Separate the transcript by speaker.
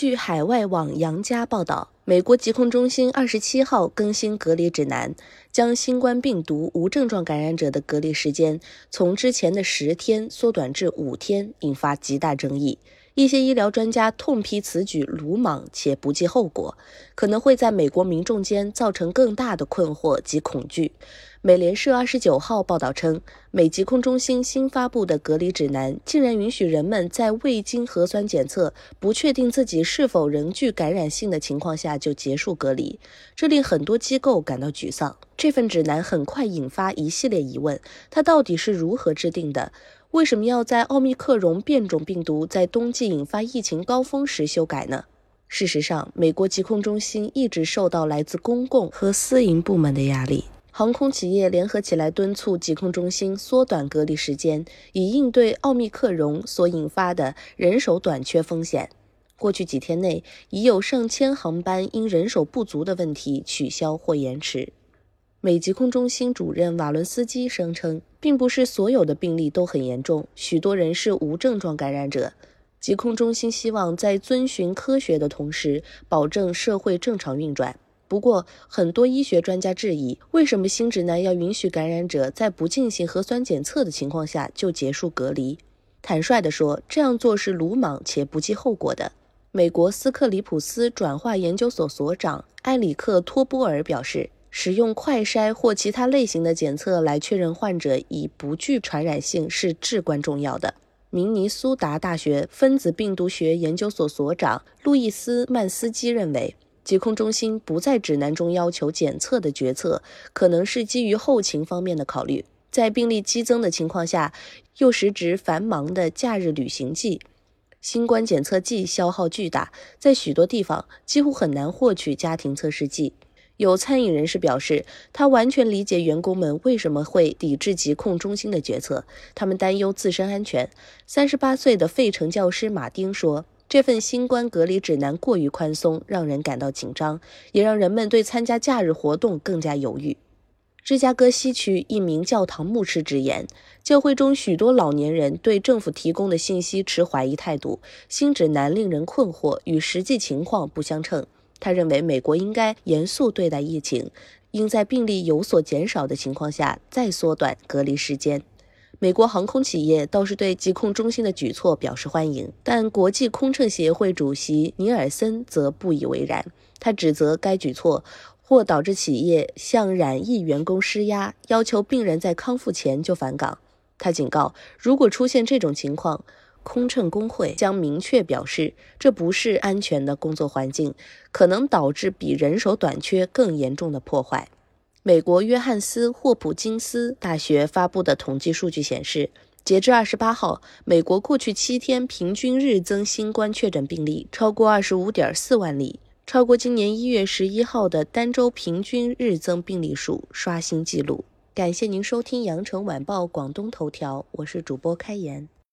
Speaker 1: 据海外网杨家报道，美国疾控中心二十七号更新隔离指南，将新冠病毒无症状感染者的隔离时间从之前的十天缩短至五天，引发极大争议。一些医疗专家痛批此举鲁莽且不计后果，可能会在美国民众间造成更大的困惑及恐惧。美联社二十九号报道称，美疾控中心新发布的隔离指南竟然允许人们在未经核酸检测、不确定自己是否仍具感染性的情况下就结束隔离，这令很多机构感到沮丧。这份指南很快引发一系列疑问：它到底是如何制定的？为什么要在奥密克戎变种病毒在冬季引发疫情高峰时修改呢？事实上，美国疾控中心一直受到来自公共和私营部门的压力，航空企业联合起来敦促疾控中心缩短隔离时间，以应对奥密克戎所引发的人手短缺风险。过去几天内，已有上千航班因人手不足的问题取消或延迟。美疾控中心主任瓦伦斯基声称，并不是所有的病例都很严重，许多人是无症状感染者。疾控中心希望在遵循科学的同时，保证社会正常运转。不过，很多医学专家质疑，为什么新指南要允许感染者在不进行核酸检测的情况下就结束隔离？坦率地说，这样做是鲁莽且不计后果的。美国斯克里普斯转化研究所所长埃里克·托波尔表示。使用快筛或其他类型的检测来确认患者已不具传染性是至关重要的。明尼苏达大学分子病毒学研究所所长路易斯·曼斯基认为，疾控中心不在指南中要求检测的决策，可能是基于后勤方面的考虑。在病例激增的情况下，又时值繁忙的假日旅行季，新冠检测剂消耗巨大，在许多地方几乎很难获取家庭测试剂。有餐饮人士表示，他完全理解员工们为什么会抵制疾控中心的决策，他们担忧自身安全。三十八岁的费城教师马丁说：“这份新冠隔离指南过于宽松，让人感到紧张，也让人们对参加假日活动更加犹豫。”芝加哥西区一名教堂牧师直言，教会中许多老年人对政府提供的信息持怀疑态度，新指南令人困惑，与实际情况不相称。他认为，美国应该严肃对待疫情，应在病例有所减少的情况下再缩短隔离时间。美国航空企业倒是对疾控中心的举措表示欢迎，但国际空乘协会主席尼尔森则不以为然。他指责该举措或导致企业向染疫员工施压，要求病人在康复前就返岗。他警告，如果出现这种情况，空乘工会将明确表示，这不是安全的工作环境，可能导致比人手短缺更严重的破坏。美国约翰斯霍普金斯大学发布的统计数据显示，截至二十八号，美国过去七天平均日增新冠确诊病例超过二十五点四万例，超过今年一月十一号的单周平均日增病例数，刷新纪录。感谢您收听羊城晚报广东头条，我是主播开言。